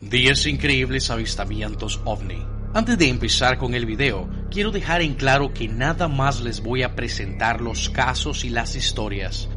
10 increíbles avistamientos ovni. Antes de empezar con el video, quiero dejar en claro que nada más les voy a presentar los casos y las historias.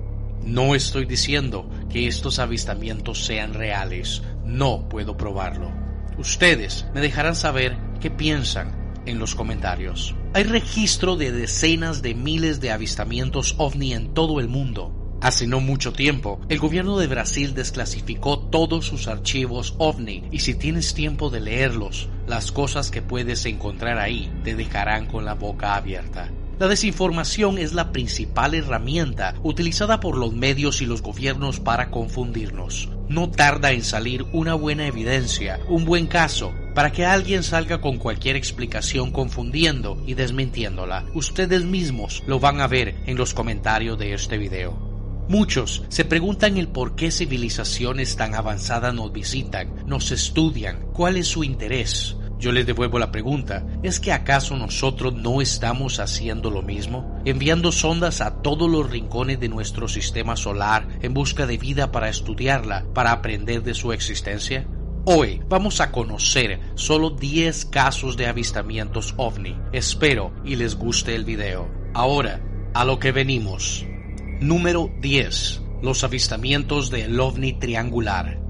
No estoy diciendo que estos avistamientos sean reales, no puedo probarlo. Ustedes me dejarán saber qué piensan en los comentarios. Hay registro de decenas de miles de avistamientos ovni en todo el mundo. Hace no mucho tiempo, el gobierno de Brasil desclasificó todos sus archivos OVNI y si tienes tiempo de leerlos, las cosas que puedes encontrar ahí te dejarán con la boca abierta. La desinformación es la principal herramienta utilizada por los medios y los gobiernos para confundirnos. No tarda en salir una buena evidencia, un buen caso, para que alguien salga con cualquier explicación confundiendo y desmintiéndola. Ustedes mismos lo van a ver en los comentarios de este video. Muchos se preguntan el por qué civilizaciones tan avanzadas nos visitan, nos estudian, cuál es su interés. Yo les devuelvo la pregunta, ¿es que acaso nosotros no estamos haciendo lo mismo? Enviando sondas a todos los rincones de nuestro sistema solar en busca de vida para estudiarla, para aprender de su existencia? Hoy vamos a conocer solo 10 casos de avistamientos ovni. Espero y les guste el video. Ahora, a lo que venimos. Número 10. Los avistamientos del ovni triangular.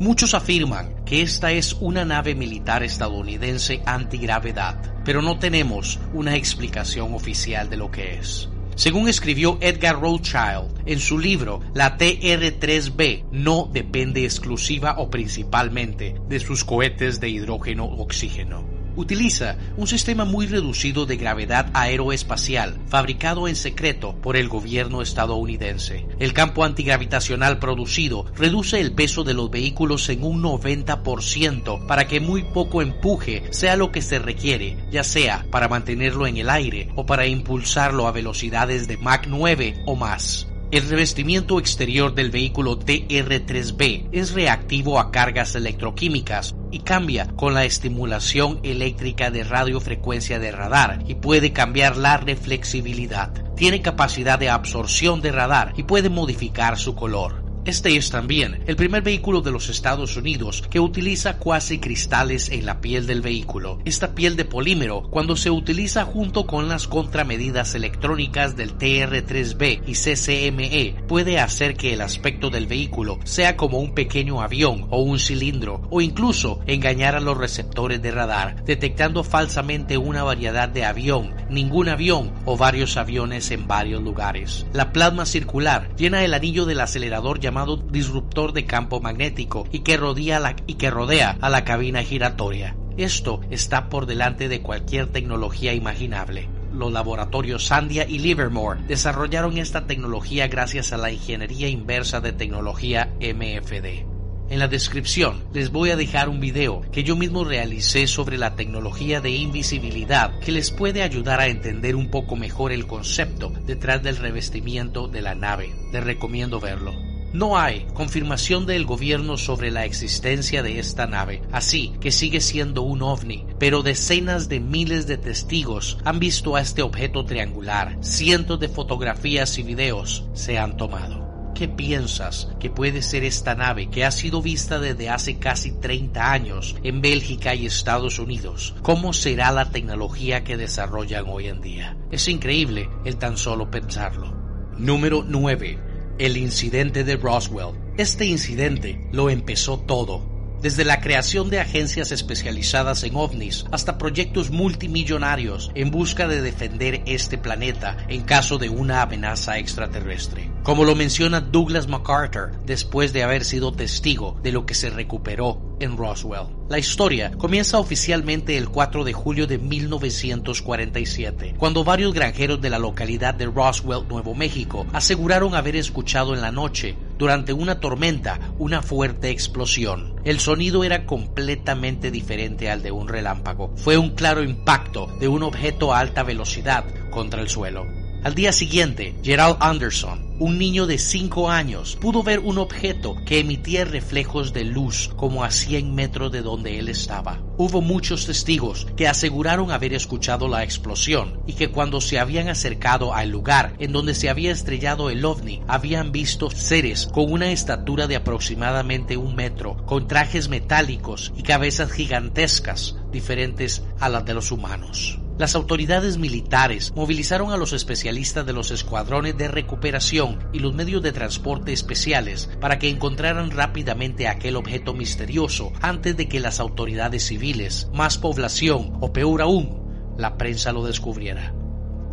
Muchos afirman que esta es una nave militar estadounidense antigravedad, pero no tenemos una explicación oficial de lo que es. Según escribió Edgar Rothschild en su libro, la TR-3B no depende exclusiva o principalmente de sus cohetes de hidrógeno-oxígeno utiliza un sistema muy reducido de gravedad aeroespacial fabricado en secreto por el gobierno estadounidense. El campo antigravitacional producido reduce el peso de los vehículos en un 90% para que muy poco empuje sea lo que se requiere, ya sea para mantenerlo en el aire o para impulsarlo a velocidades de Mach 9 o más. El revestimiento exterior del vehículo TR-3B es reactivo a cargas electroquímicas y cambia con la estimulación eléctrica de radiofrecuencia de radar y puede cambiar la reflexibilidad. Tiene capacidad de absorción de radar y puede modificar su color. Este es también el primer vehículo de los Estados Unidos que utiliza cuasi cristales en la piel del vehículo. Esta piel de polímero, cuando se utiliza junto con las contramedidas electrónicas del TR3B y CCME, puede hacer que el aspecto del vehículo sea como un pequeño avión o un cilindro, o incluso engañar a los receptores de radar, detectando falsamente una variedad de avión, ningún avión o varios aviones en varios lugares. La plasma circular llena el anillo del acelerador llamado llamado disruptor de campo magnético y que, rodea y que rodea a la cabina giratoria. Esto está por delante de cualquier tecnología imaginable. Los laboratorios Sandia y Livermore desarrollaron esta tecnología gracias a la ingeniería inversa de tecnología MFD. En la descripción les voy a dejar un video que yo mismo realicé sobre la tecnología de invisibilidad que les puede ayudar a entender un poco mejor el concepto detrás del revestimiento de la nave. Les recomiendo verlo. No hay confirmación del gobierno sobre la existencia de esta nave, así que sigue siendo un ovni, pero decenas de miles de testigos han visto a este objeto triangular, cientos de fotografías y videos se han tomado. ¿Qué piensas que puede ser esta nave que ha sido vista desde hace casi 30 años en Bélgica y Estados Unidos? ¿Cómo será la tecnología que desarrollan hoy en día? Es increíble el tan solo pensarlo. Número 9 el incidente de Roswell. Este incidente lo empezó todo. Desde la creación de agencias especializadas en ovnis hasta proyectos multimillonarios en busca de defender este planeta en caso de una amenaza extraterrestre como lo menciona Douglas MacArthur después de haber sido testigo de lo que se recuperó en Roswell. La historia comienza oficialmente el 4 de julio de 1947, cuando varios granjeros de la localidad de Roswell, Nuevo México, aseguraron haber escuchado en la noche, durante una tormenta, una fuerte explosión. El sonido era completamente diferente al de un relámpago. Fue un claro impacto de un objeto a alta velocidad contra el suelo. Al día siguiente, Gerald Anderson, un niño de 5 años, pudo ver un objeto que emitía reflejos de luz como a 100 metros de donde él estaba. Hubo muchos testigos que aseguraron haber escuchado la explosión y que cuando se habían acercado al lugar en donde se había estrellado el ovni, habían visto seres con una estatura de aproximadamente un metro, con trajes metálicos y cabezas gigantescas diferentes a las de los humanos. Las autoridades militares movilizaron a los especialistas de los escuadrones de recuperación y los medios de transporte especiales para que encontraran rápidamente aquel objeto misterioso antes de que las autoridades civiles, más población o peor aún, la prensa lo descubriera.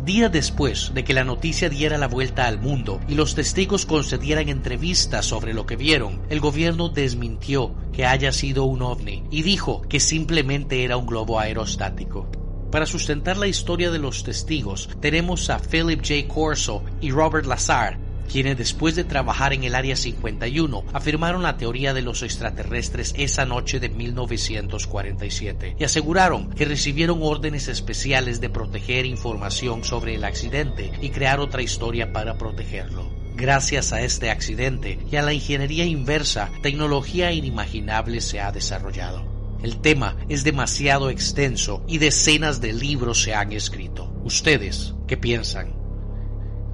Días después de que la noticia diera la vuelta al mundo y los testigos concedieran entrevistas sobre lo que vieron, el gobierno desmintió que haya sido un ovni y dijo que simplemente era un globo aerostático. Para sustentar la historia de los testigos, tenemos a Philip J. Corso y Robert Lazar, quienes después de trabajar en el Área 51 afirmaron la teoría de los extraterrestres esa noche de 1947 y aseguraron que recibieron órdenes especiales de proteger información sobre el accidente y crear otra historia para protegerlo. Gracias a este accidente y a la ingeniería inversa, tecnología inimaginable se ha desarrollado. El tema es demasiado extenso y decenas de libros se han escrito. ¿Ustedes qué piensan?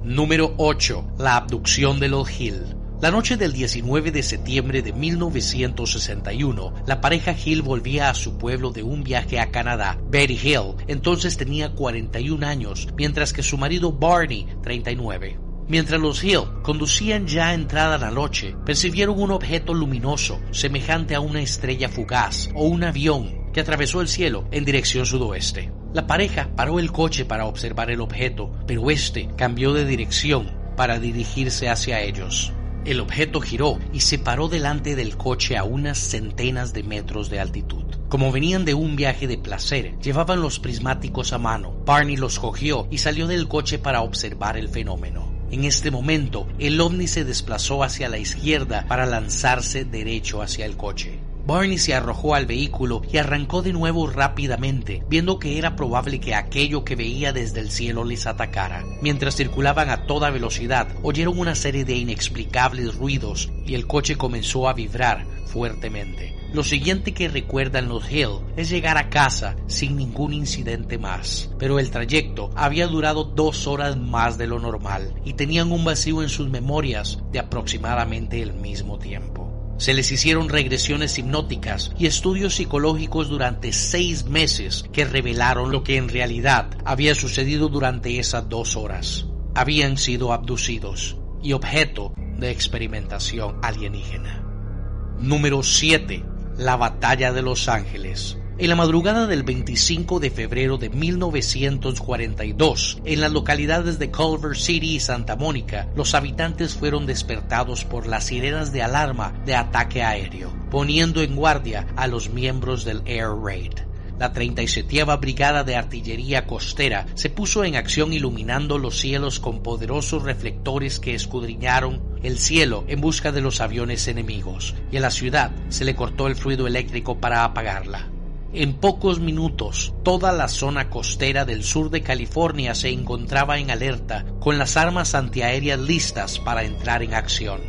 Número 8. La abducción de los Hill. La noche del 19 de septiembre de 1961, la pareja Hill volvía a su pueblo de un viaje a Canadá. Betty Hill entonces tenía 41 años, mientras que su marido Barney 39. Mientras los Hill conducían ya entrada la noche, percibieron un objeto luminoso semejante a una estrella fugaz o un avión que atravesó el cielo en dirección sudoeste. La pareja paró el coche para observar el objeto, pero este cambió de dirección para dirigirse hacia ellos. El objeto giró y se paró delante del coche a unas centenas de metros de altitud. Como venían de un viaje de placer, llevaban los prismáticos a mano. Barney los cogió y salió del coche para observar el fenómeno. En este momento, el ovni se desplazó hacia la izquierda para lanzarse derecho hacia el coche. Barney se arrojó al vehículo y arrancó de nuevo rápidamente, viendo que era probable que aquello que veía desde el cielo les atacara. Mientras circulaban a toda velocidad, oyeron una serie de inexplicables ruidos y el coche comenzó a vibrar fuertemente. Lo siguiente que recuerdan los Hill es llegar a casa sin ningún incidente más, pero el trayecto había durado dos horas más de lo normal y tenían un vacío en sus memorias de aproximadamente el mismo tiempo. Se les hicieron regresiones hipnóticas y estudios psicológicos durante seis meses que revelaron lo que en realidad había sucedido durante esas dos horas. Habían sido abducidos y objeto de experimentación alienígena. Número 7. La Batalla de Los Ángeles. En la madrugada del 25 de febrero de 1942, en las localidades de Culver City y Santa Mónica, los habitantes fueron despertados por las sirenas de alarma de ataque aéreo, poniendo en guardia a los miembros del Air Raid. La 37 Brigada de Artillería Costera se puso en acción iluminando los cielos con poderosos reflectores que escudriñaron el cielo en busca de los aviones enemigos, y a la ciudad se le cortó el fluido eléctrico para apagarla. En pocos minutos, toda la zona costera del sur de California se encontraba en alerta, con las armas antiaéreas listas para entrar en acción.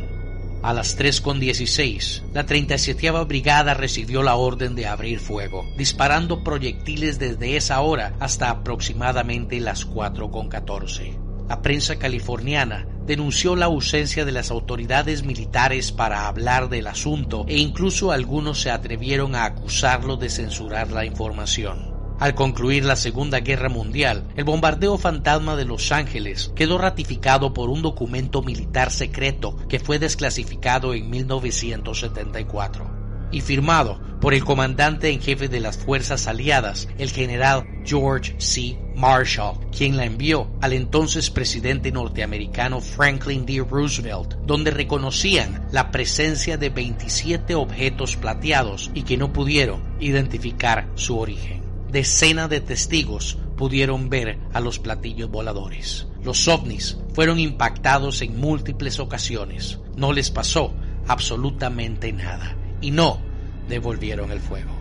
A las 3.16, la 37 Brigada recibió la orden de abrir fuego, disparando proyectiles desde esa hora hasta aproximadamente las 4.14. La prensa californiana denunció la ausencia de las autoridades militares para hablar del asunto e incluso algunos se atrevieron a acusarlo de censurar la información. Al concluir la Segunda Guerra Mundial, el bombardeo fantasma de Los Ángeles quedó ratificado por un documento militar secreto que fue desclasificado en 1974 y firmado por el comandante en jefe de las fuerzas aliadas, el general George C. Marshall, quien la envió al entonces presidente norteamericano Franklin D. Roosevelt, donde reconocían la presencia de 27 objetos plateados y que no pudieron identificar su origen. Decenas de testigos pudieron ver a los platillos voladores. Los ovnis fueron impactados en múltiples ocasiones. No les pasó absolutamente nada y no devolvieron el fuego.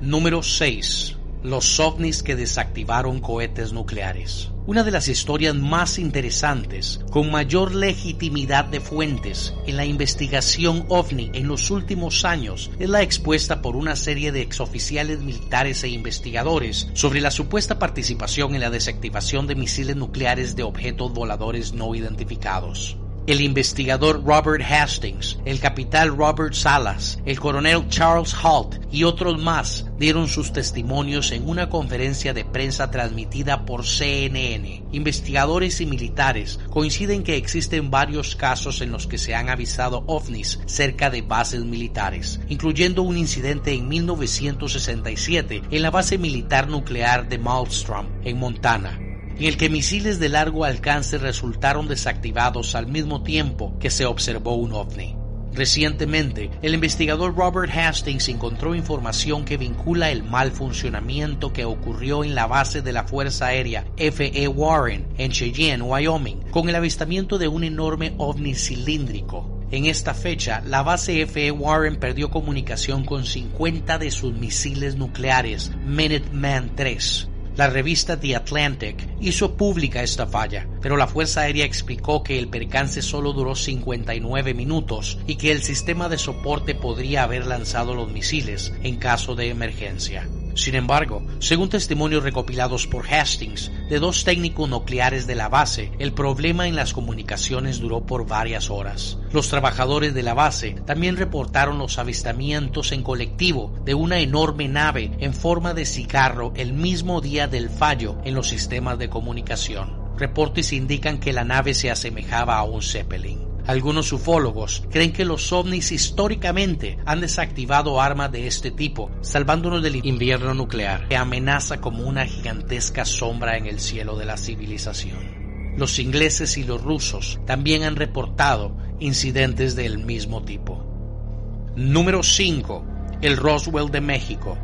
Número 6. Los ovnis que desactivaron cohetes nucleares. una de las historias más interesantes, con mayor legitimidad de fuentes en la investigación ovni en los últimos años, es la expuesta por una serie de exoficiales militares e investigadores sobre la supuesta participación en la desactivación de misiles nucleares de objetos voladores no identificados el investigador Robert Hastings, el capitán Robert Salas, el coronel Charles Halt y otros más dieron sus testimonios en una conferencia de prensa transmitida por CNN. Investigadores y militares coinciden que existen varios casos en los que se han avisado ovnis cerca de bases militares, incluyendo un incidente en 1967 en la base militar nuclear de Malmstrom, en Montana en el que misiles de largo alcance resultaron desactivados al mismo tiempo que se observó un ovni. Recientemente, el investigador Robert Hastings encontró información que vincula el mal funcionamiento que ocurrió en la base de la Fuerza Aérea F.E. Warren en Cheyenne, Wyoming, con el avistamiento de un enorme ovni cilíndrico. En esta fecha, la base F.E. Warren perdió comunicación con 50 de sus misiles nucleares Minuteman 3 la revista The Atlantic hizo pública esta falla, pero la Fuerza Aérea explicó que el percance solo duró 59 minutos y que el sistema de soporte podría haber lanzado los misiles en caso de emergencia. Sin embargo, según testimonios recopilados por Hastings de dos técnicos nucleares de la base, el problema en las comunicaciones duró por varias horas. Los trabajadores de la base también reportaron los avistamientos en colectivo de una enorme nave en forma de cigarro el mismo día del fallo en los sistemas de comunicación. Reportes indican que la nave se asemejaba a un Zeppelin. Algunos ufólogos creen que los ovnis históricamente han desactivado armas de este tipo, salvándonos del invierno nuclear, que amenaza como una gigantesca sombra en el cielo de la civilización. Los ingleses y los rusos también han reportado incidentes del mismo tipo. Número 5. El Roswell de México.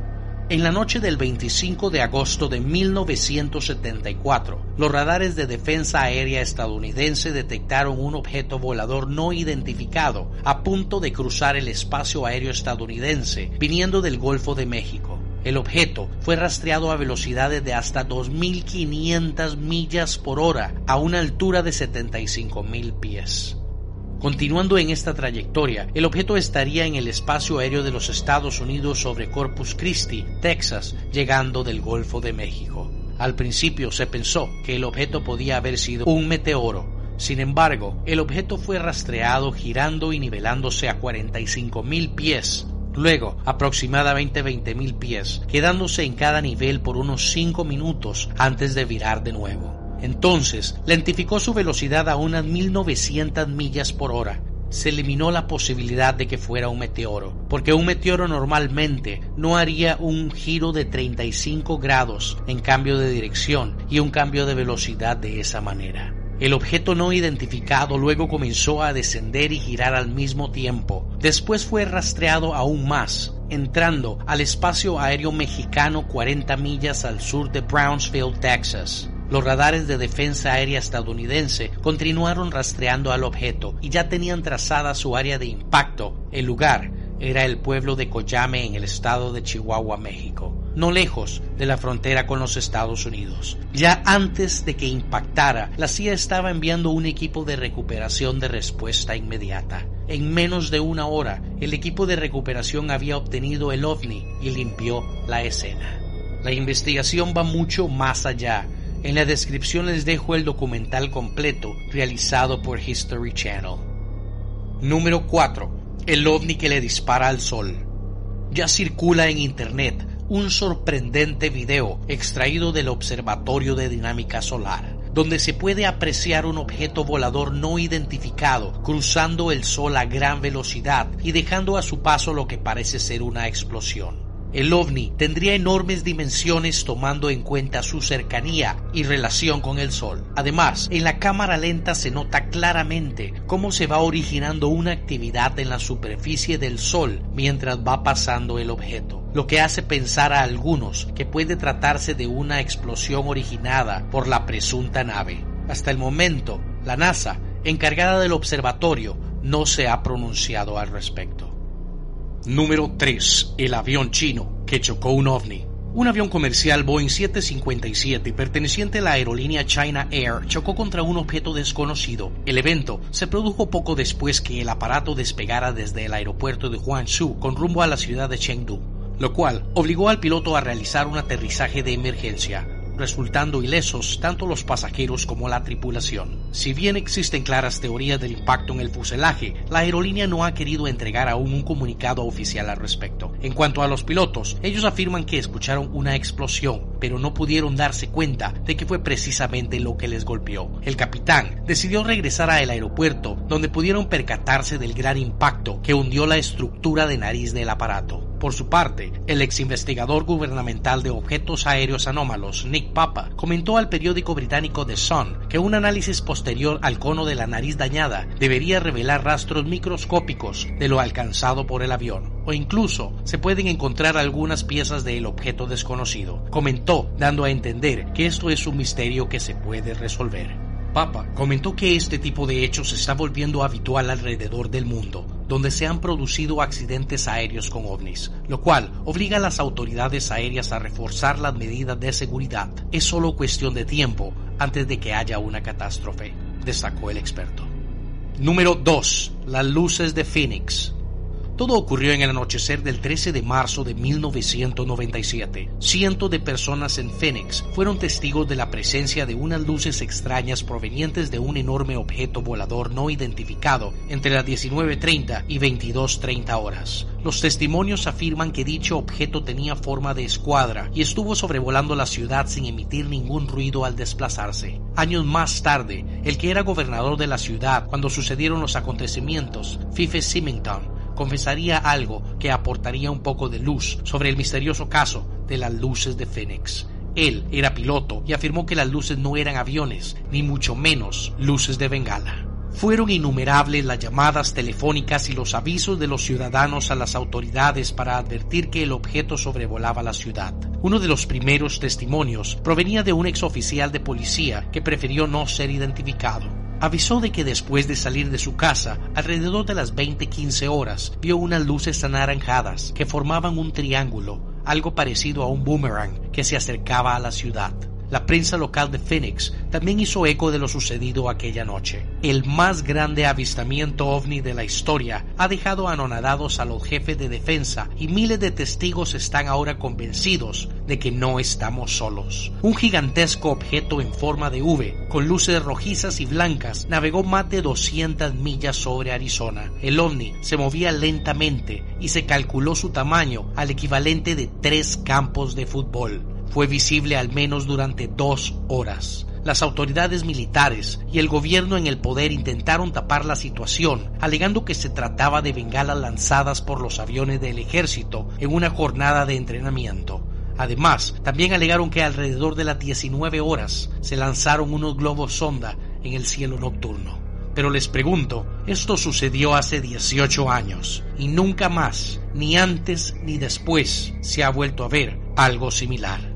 En la noche del 25 de agosto de 1974, los radares de defensa aérea estadounidense detectaron un objeto volador no identificado a punto de cruzar el espacio aéreo estadounidense viniendo del Golfo de México. El objeto fue rastreado a velocidades de hasta 2.500 millas por hora a una altura de 75.000 pies. Continuando en esta trayectoria, el objeto estaría en el espacio aéreo de los Estados Unidos sobre Corpus Christi, Texas, llegando del Golfo de México. Al principio se pensó que el objeto podía haber sido un meteoro. Sin embargo, el objeto fue rastreado girando y nivelándose a 45 mil pies, luego aproximadamente 20 mil pies, quedándose en cada nivel por unos 5 minutos antes de virar de nuevo. Entonces, lentificó su velocidad a unas 1900 millas por hora. Se eliminó la posibilidad de que fuera un meteoro, porque un meteoro normalmente no haría un giro de 35 grados en cambio de dirección y un cambio de velocidad de esa manera. El objeto no identificado luego comenzó a descender y girar al mismo tiempo. Después fue rastreado aún más, entrando al espacio aéreo mexicano 40 millas al sur de Brownsville, Texas. Los radares de defensa aérea estadounidense continuaron rastreando al objeto y ya tenían trazada su área de impacto. El lugar era el pueblo de Coyame en el estado de Chihuahua, México, no lejos de la frontera con los Estados Unidos. Ya antes de que impactara, la CIA estaba enviando un equipo de recuperación de respuesta inmediata. En menos de una hora, el equipo de recuperación había obtenido el ovni y limpió la escena. La investigación va mucho más allá en la descripción les dejo el documental completo realizado por History Channel. Número 4. El ovni que le dispara al sol. Ya circula en internet un sorprendente video extraído del Observatorio de Dinámica Solar, donde se puede apreciar un objeto volador no identificado cruzando el sol a gran velocidad y dejando a su paso lo que parece ser una explosión. El ovni tendría enormes dimensiones tomando en cuenta su cercanía y relación con el Sol. Además, en la cámara lenta se nota claramente cómo se va originando una actividad en la superficie del Sol mientras va pasando el objeto, lo que hace pensar a algunos que puede tratarse de una explosión originada por la presunta nave. Hasta el momento, la NASA, encargada del observatorio, no se ha pronunciado al respecto. Número 3. El avión chino que chocó un ovni. Un avión comercial Boeing 757 perteneciente a la aerolínea China Air chocó contra un objeto desconocido. El evento se produjo poco después que el aparato despegara desde el aeropuerto de Guangzhou con rumbo a la ciudad de Chengdu, lo cual obligó al piloto a realizar un aterrizaje de emergencia resultando ilesos tanto los pasajeros como la tripulación. Si bien existen claras teorías del impacto en el fuselaje, la aerolínea no ha querido entregar aún un comunicado oficial al respecto. En cuanto a los pilotos, ellos afirman que escucharon una explosión, pero no pudieron darse cuenta de que fue precisamente lo que les golpeó. El capitán decidió regresar al aeropuerto, donde pudieron percatarse del gran impacto que hundió la estructura de nariz del aparato. Por su parte, el ex investigador gubernamental de objetos aéreos anómalos, Nick Papa, comentó al periódico británico The Sun que un análisis posterior al cono de la nariz dañada debería revelar rastros microscópicos de lo alcanzado por el avión, o incluso se pueden encontrar algunas piezas del objeto desconocido. Comentó, dando a entender que esto es un misterio que se puede resolver. Papa comentó que este tipo de hechos está volviendo habitual alrededor del mundo, donde se han producido accidentes aéreos con ovnis, lo cual obliga a las autoridades aéreas a reforzar las medidas de seguridad. Es solo cuestión de tiempo antes de que haya una catástrofe, destacó el experto. Número 2. Las luces de Phoenix. Todo ocurrió en el anochecer del 13 de marzo de 1997. Cientos de personas en Phoenix fueron testigos de la presencia de unas luces extrañas provenientes de un enorme objeto volador no identificado entre las 19.30 y 22.30 horas. Los testimonios afirman que dicho objeto tenía forma de escuadra y estuvo sobrevolando la ciudad sin emitir ningún ruido al desplazarse. Años más tarde, el que era gobernador de la ciudad cuando sucedieron los acontecimientos, Fife Symington, confesaría algo que aportaría un poco de luz sobre el misterioso caso de las luces de Phoenix. Él era piloto y afirmó que las luces no eran aviones, ni mucho menos luces de bengala. Fueron innumerables las llamadas telefónicas y los avisos de los ciudadanos a las autoridades para advertir que el objeto sobrevolaba la ciudad. Uno de los primeros testimonios provenía de un exoficial de policía que prefirió no ser identificado avisó de que después de salir de su casa, alrededor de las 20-15 horas, vio unas luces anaranjadas que formaban un triángulo, algo parecido a un boomerang que se acercaba a la ciudad. La prensa local de Phoenix también hizo eco de lo sucedido aquella noche. El más grande avistamiento ovni de la historia ha dejado anonadados a los jefes de defensa y miles de testigos están ahora convencidos de que no estamos solos. Un gigantesco objeto en forma de V, con luces rojizas y blancas, navegó más de 200 millas sobre Arizona. El ovni se movía lentamente y se calculó su tamaño al equivalente de tres campos de fútbol fue visible al menos durante dos horas. Las autoridades militares y el gobierno en el poder intentaron tapar la situación, alegando que se trataba de bengalas lanzadas por los aviones del ejército en una jornada de entrenamiento. Además, también alegaron que alrededor de las 19 horas se lanzaron unos globos sonda en el cielo nocturno. Pero les pregunto, esto sucedió hace 18 años y nunca más, ni antes ni después, se ha vuelto a ver algo similar.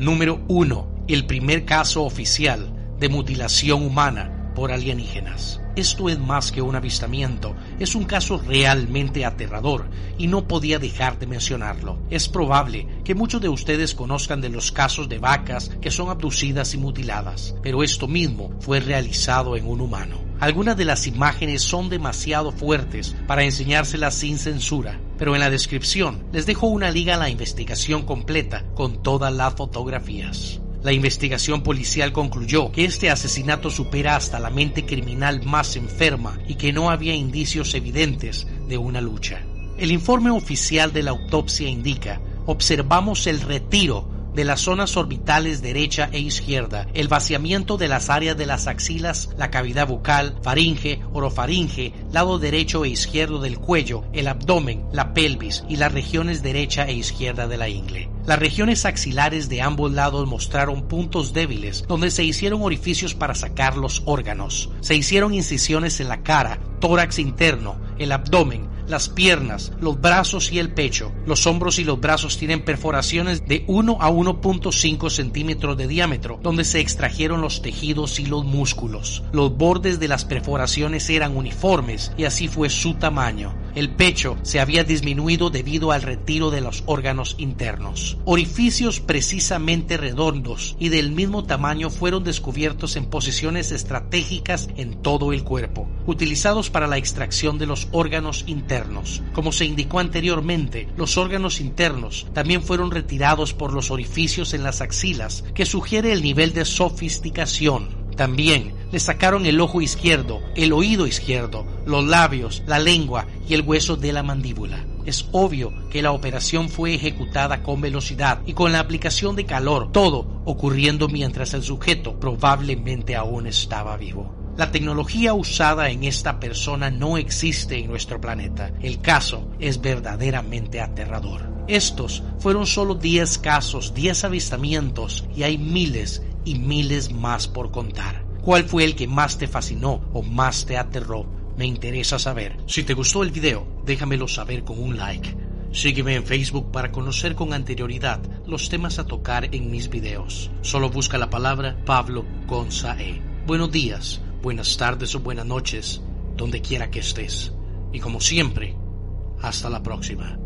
Número 1. El primer caso oficial de mutilación humana por alienígenas. Esto es más que un avistamiento, es un caso realmente aterrador y no podía dejar de mencionarlo. Es probable que muchos de ustedes conozcan de los casos de vacas que son abducidas y mutiladas, pero esto mismo fue realizado en un humano. Algunas de las imágenes son demasiado fuertes para enseñárselas sin censura, pero en la descripción les dejo una liga a la investigación completa con todas las fotografías. La investigación policial concluyó que este asesinato supera hasta la mente criminal más enferma y que no había indicios evidentes de una lucha. El informe oficial de la autopsia indica, observamos el retiro de las zonas orbitales derecha e izquierda, el vaciamiento de las áreas de las axilas, la cavidad bucal, faringe, orofaringe, lado derecho e izquierdo del cuello, el abdomen, la pelvis y las regiones derecha e izquierda de la ingle. Las regiones axilares de ambos lados mostraron puntos débiles donde se hicieron orificios para sacar los órganos. Se hicieron incisiones en la cara, tórax interno, el abdomen, las piernas, los brazos y el pecho. Los hombros y los brazos tienen perforaciones de 1 a 1.5 centímetros de diámetro, donde se extrajeron los tejidos y los músculos. Los bordes de las perforaciones eran uniformes y así fue su tamaño. El pecho se había disminuido debido al retiro de los órganos internos. Orificios precisamente redondos y del mismo tamaño fueron descubiertos en posiciones estratégicas en todo el cuerpo, utilizados para la extracción de los órganos internos. Como se indicó anteriormente, los órganos internos también fueron retirados por los orificios en las axilas, que sugiere el nivel de sofisticación también le sacaron el ojo izquierdo, el oído izquierdo, los labios, la lengua y el hueso de la mandíbula. Es obvio que la operación fue ejecutada con velocidad y con la aplicación de calor, todo ocurriendo mientras el sujeto probablemente aún estaba vivo. La tecnología usada en esta persona no existe en nuestro planeta. El caso es verdaderamente aterrador. Estos fueron solo 10 casos, 10 avistamientos y hay miles y miles más por contar. ¿Cuál fue el que más te fascinó o más te aterró? Me interesa saber. Si te gustó el video, déjamelo saber con un like. Sígueme en Facebook para conocer con anterioridad los temas a tocar en mis videos. Solo busca la palabra Pablo Gonzae. Buenos días, buenas tardes o buenas noches, donde quiera que estés. Y como siempre, hasta la próxima.